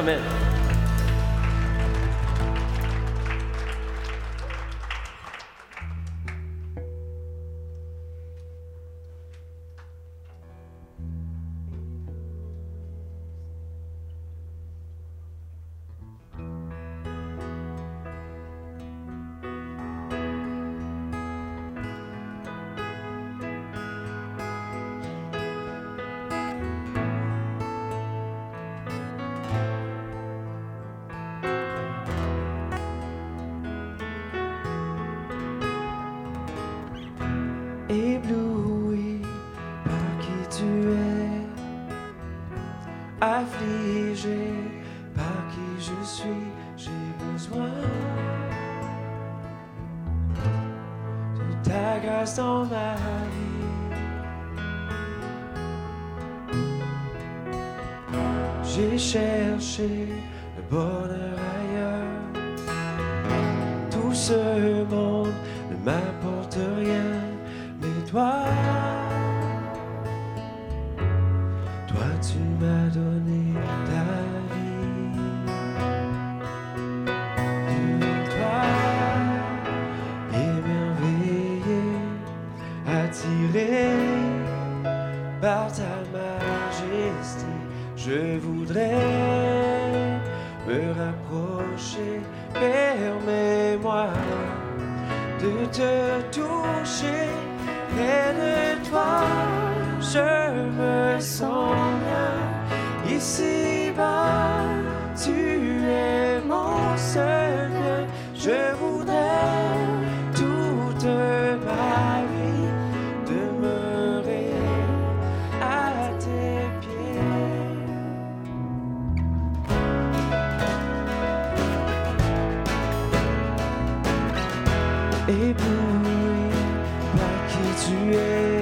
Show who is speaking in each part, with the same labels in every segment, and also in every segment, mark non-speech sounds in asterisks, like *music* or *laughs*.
Speaker 1: Amen.
Speaker 2: affligé, par qui je suis, j'ai besoin de ta grâce dans ma vie. J'ai cherché le bonheur ailleurs. Tout ce monde ne m'apporte rien, mais toi. par ta majesté, je voudrais me rapprocher, permets-moi de te toucher près de toi. Je me sens bien ici-bas, tu es mon seul bien. ébloui par qui tu es.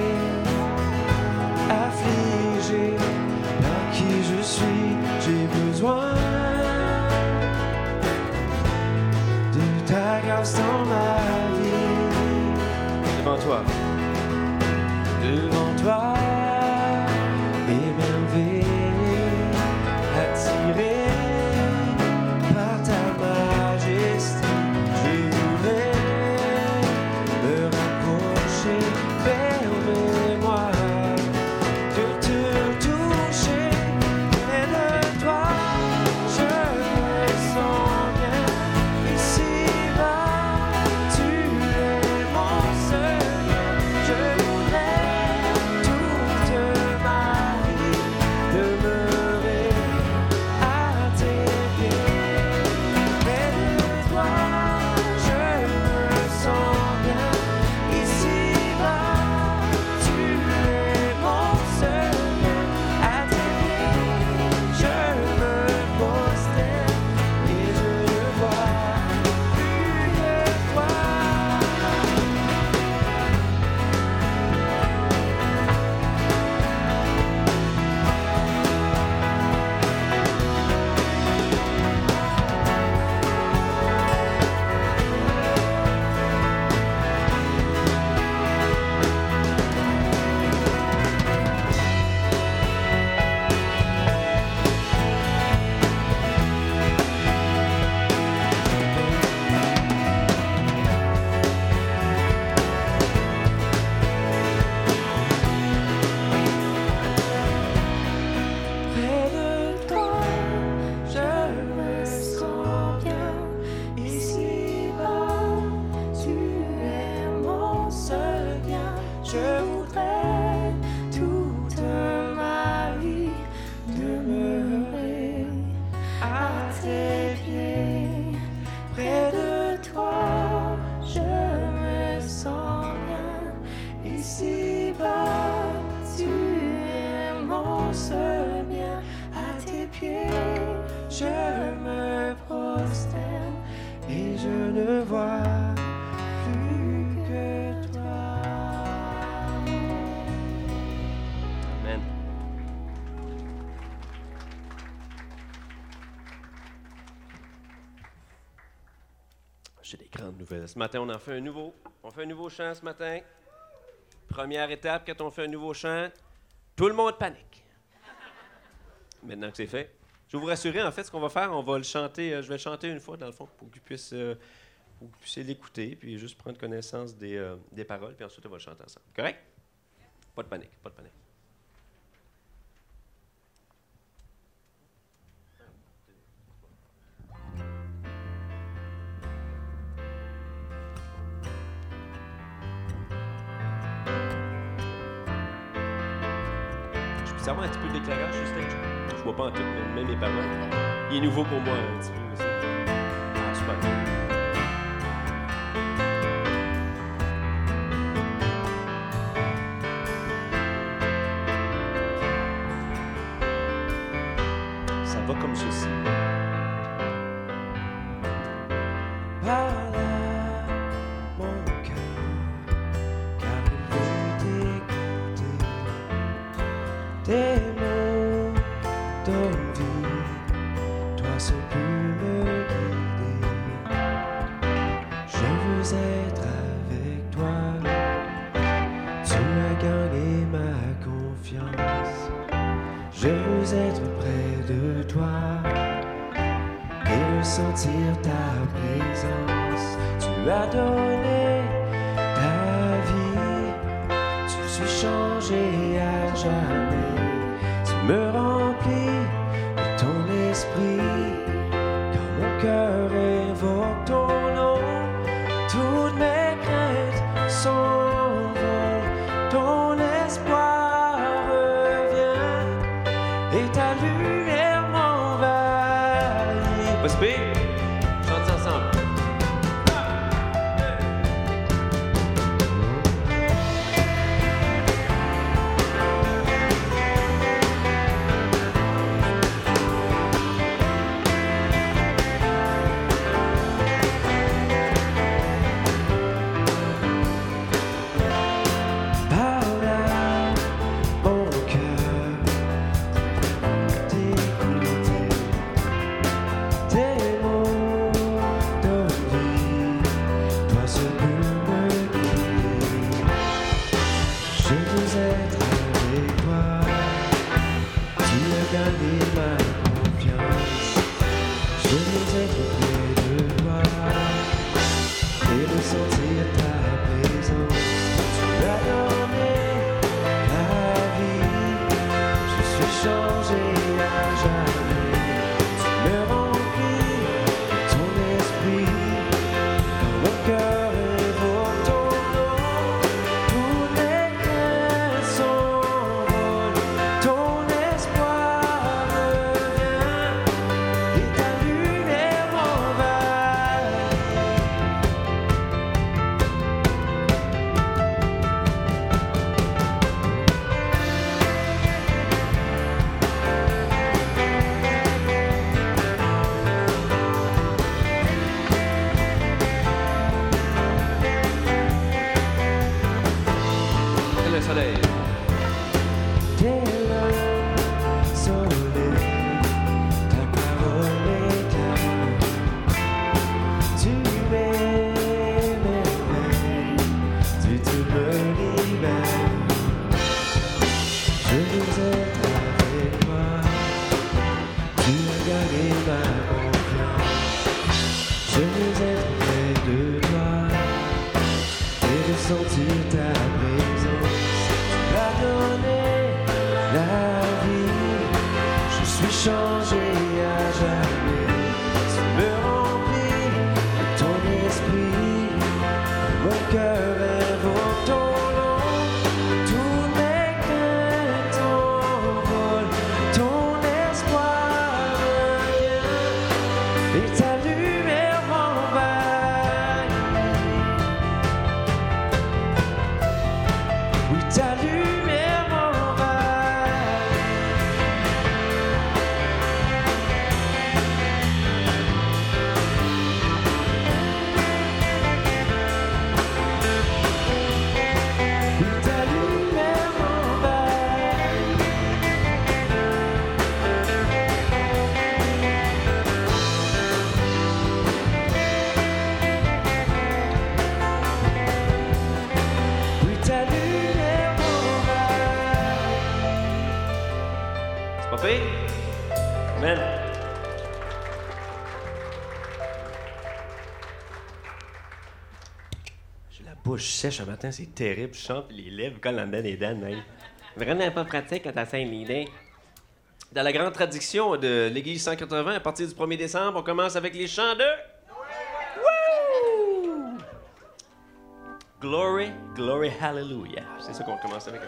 Speaker 1: ce matin, on en fait un nouveau. On fait un nouveau chant ce matin. Première étape, quand on fait un nouveau chant, tout le monde panique. Maintenant que c'est fait, je vais vous rassurer, en fait, ce qu'on va faire, on va le chanter. Euh, je vais le chanter une fois, dans le fond, pour euh, que vous puissiez, euh, puissiez l'écouter, puis juste prendre connaissance des, euh, des paroles, puis ensuite, on va le chanter ensemble. Correct? Pas de panique, pas de panique. D'éclairage sur stage? Je vois pas en tout, mais même mes paroles. Il est nouveau pour moi un petit peu. Ah, super. Ça va comme ceci.
Speaker 2: Suis changé à jamais. Tu me remplis revient et J'ai la bouche sèche ce matin, c'est terrible. Je chante, les lèvres collent en dedans des dents, même. Vraiment pas pratique quand t'as l'idée. Dans la grande tradition de l'Église 180, à partir du 1er décembre, on commence avec les chants de... Woo! Glory, glory, hallelujah. C'est ça qu'on commence avec.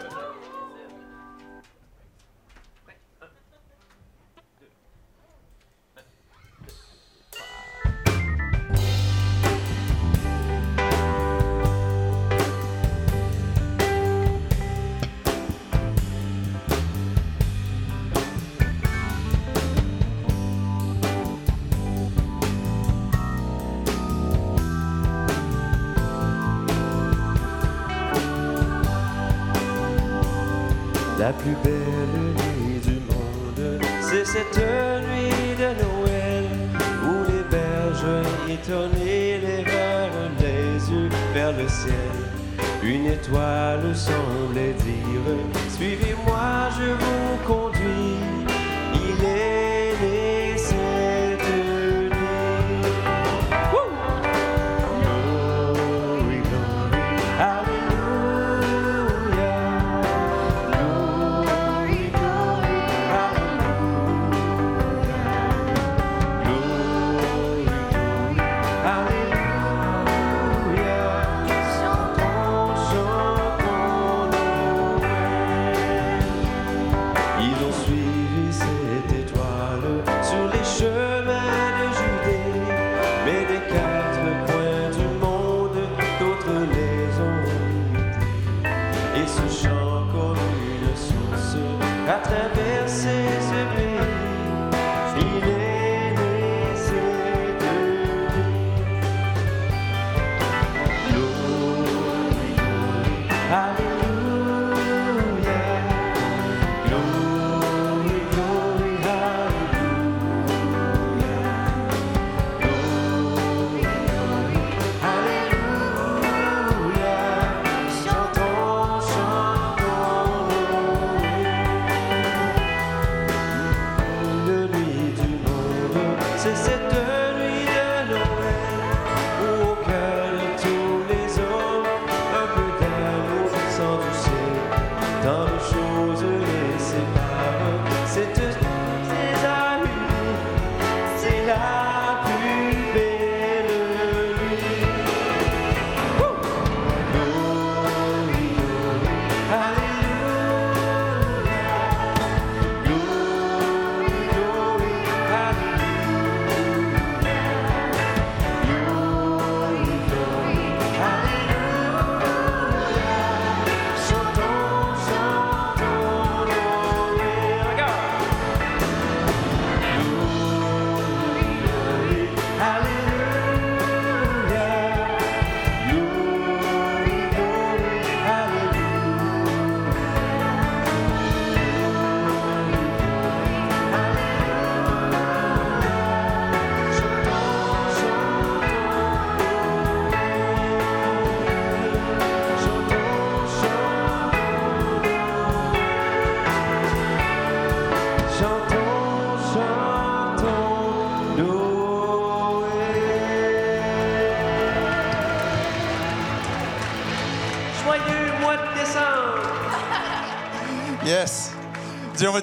Speaker 2: La plus belle nuit du monde, c'est cette nuit de Noël où les berges étonnées lèvent les yeux vers le ciel. Une étoile semblait dire Suivez-moi, je vous conduis. Hallelujah.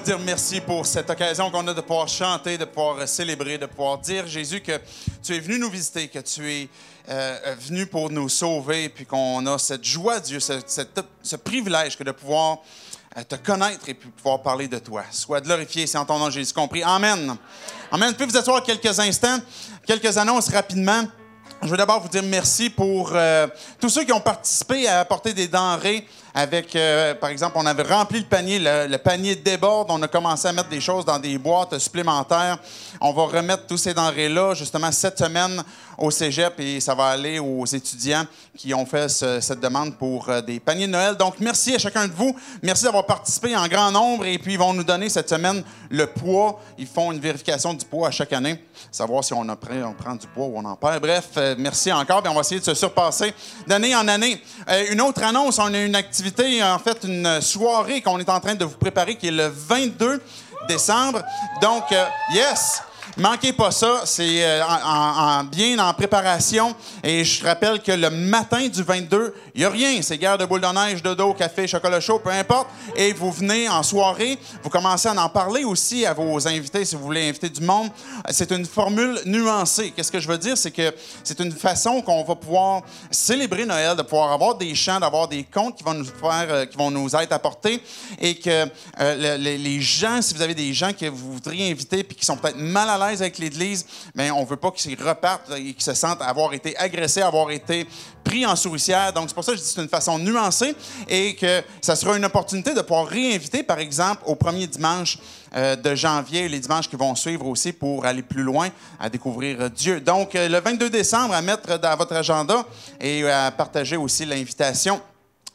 Speaker 3: Dire merci pour cette occasion qu'on a de pouvoir chanter, de pouvoir célébrer, de pouvoir dire, Jésus, que tu es venu nous visiter, que tu es euh, venu pour nous sauver, puis qu'on a cette joie, Dieu, ce, cette- ce privilège que de pouvoir euh, te connaître et puis pouvoir parler de toi. Sois glorifié, c'est en ton nom, Jésus compris. Amen. Amen. Puis vous asseoir quelques instants, quelques annonces rapidement. Je veux d'abord vous dire merci pour euh, tous ceux qui ont participé à apporter des denrées avec, euh, par exemple, on avait rempli le panier, le, panier déborde, on a commencé à mettre des choses dans des boîtes supplémentaires. On va remettre tous ces denrées-là, justement, cette semaine au cégep et ça va aller aux étudiants qui ont fait ce- cette demande pour euh, des paniers de Noël. Donc, merci à chacun de vous. Merci d'avoir participé en grand nombre et puis ils vont nous donner cette semaine le poids. Ils font une vérification du poids à chaque année, savoir si on, a on prend du poids ou on en perd. Bref, euh, merci encore. Puis on va essayer de se surpasser d'année en année. Une autre annonce, on a une activité, en fait, une soirée qu'on est en train de vous préparer qui est le 22 décembre. Donc, euh, yes! Manquez pas ça. C'est euh, en, en- en- bien en préparation. Et je rappelle que le matin du 22, il n'y a rien. C'est guerre de boule de neige, de dos, café, chocolat chaud, peu importe. Et vous venez en soirée, vous commencez à en parler aussi à vos invités si vous voulez inviter du monde. C'est une formule nuancée. Qu'est-ce que je veux dire? C'est que c'est une façon qu'on va pouvoir célébrer Noël, de pouvoir avoir des chants, d'avoir des contes qui vont nous faire, euh, qui vont nous être apportés et que euh, le- le- les gens, si vous avez des gens que vous voudriez inviter puis qui sont peut-être mal à l'aise avec l'Église, mais on veut pas qu'ils repartent et qu'ils se sentent avoir été agressés, avoir été pris en souricière. Donc, c'est pour ça que je dis que c'est une façon nuancée et que ça sera une opportunité de pouvoir réinviter, par exemple, au premier dimanche euh, de janvier, les dimanches qui vont suivre aussi pour aller plus loin, à découvrir Dieu. Donc, euh, le 22 décembre, à mettre dans votre agenda et à partager aussi l'invitation.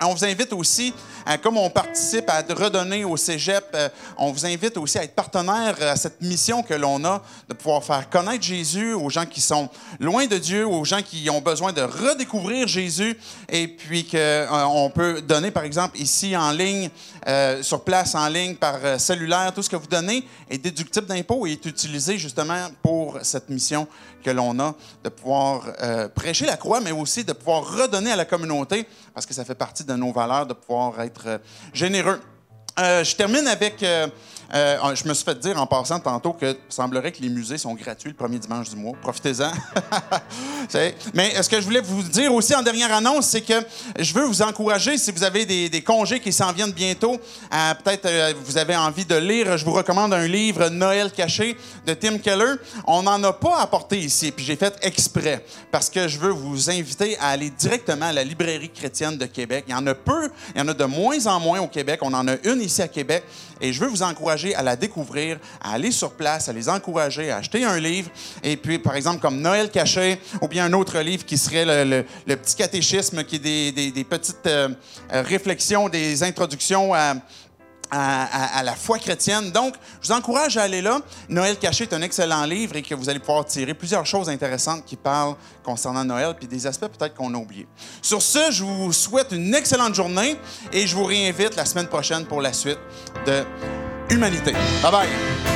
Speaker 3: On vous invite aussi, euh, comme on participe à redonner au cégep, euh, on vous invite aussi à être partenaire à cette mission que l'on a de pouvoir faire connaître Jésus aux gens qui sont loin de Dieu, aux gens qui ont besoin de redécouvrir Jésus, et puis qu'on peut donner, par exemple, ici en ligne, euh, sur place en ligne, par euh, cellulaire, tout ce que vous donnez est déductible d'impôt et est utilisé justement pour cette mission que l'on a de pouvoir euh, prêcher la croix, mais aussi de pouvoir redonner à la communauté, parce que ça fait partie de nos valeurs de pouvoir être euh, généreux. Euh, je termine avec. euh, euh, je me suis fait dire en passant tantôt que semblerait que les musées sont gratuits le premier dimanche du mois. Profitez-en. *laughs* Mais ce que je voulais vous dire aussi en dernière annonce, c'est que je veux vous encourager, si vous avez des, congés qui s'en viennent bientôt, peut-être vous avez envie de lire, je vous recommande un livre Noël caché de Tim Keller. On n'en a pas apporté ici, puis j'ai fait exprès parce que je veux vous inviter à aller directement à la librairie chrétienne de Québec. Il y en a peu, il y en a de moins en moins au Québec. On en a une ici à Québec et je veux vous encourager à la découvrir, à aller sur place, à les encourager à acheter un livre. Et puis, par exemple, comme Noël caché, ou bien un autre livre qui serait le, petit catéchisme, qui est des petites euh, euh, réflexions, des introductions à, à, à- à la foi chrétienne. Donc, je vous encourage à aller là. Noël caché est un excellent livre et que vous allez pouvoir tirer plusieurs choses intéressantes qui parlent concernant Noël, puis des aspects peut-être qu'on a oubliés. Sur ce, je vous souhaite une excellente journée et je vous réinvite la semaine prochaine pour la suite de Humanité. Bye bye!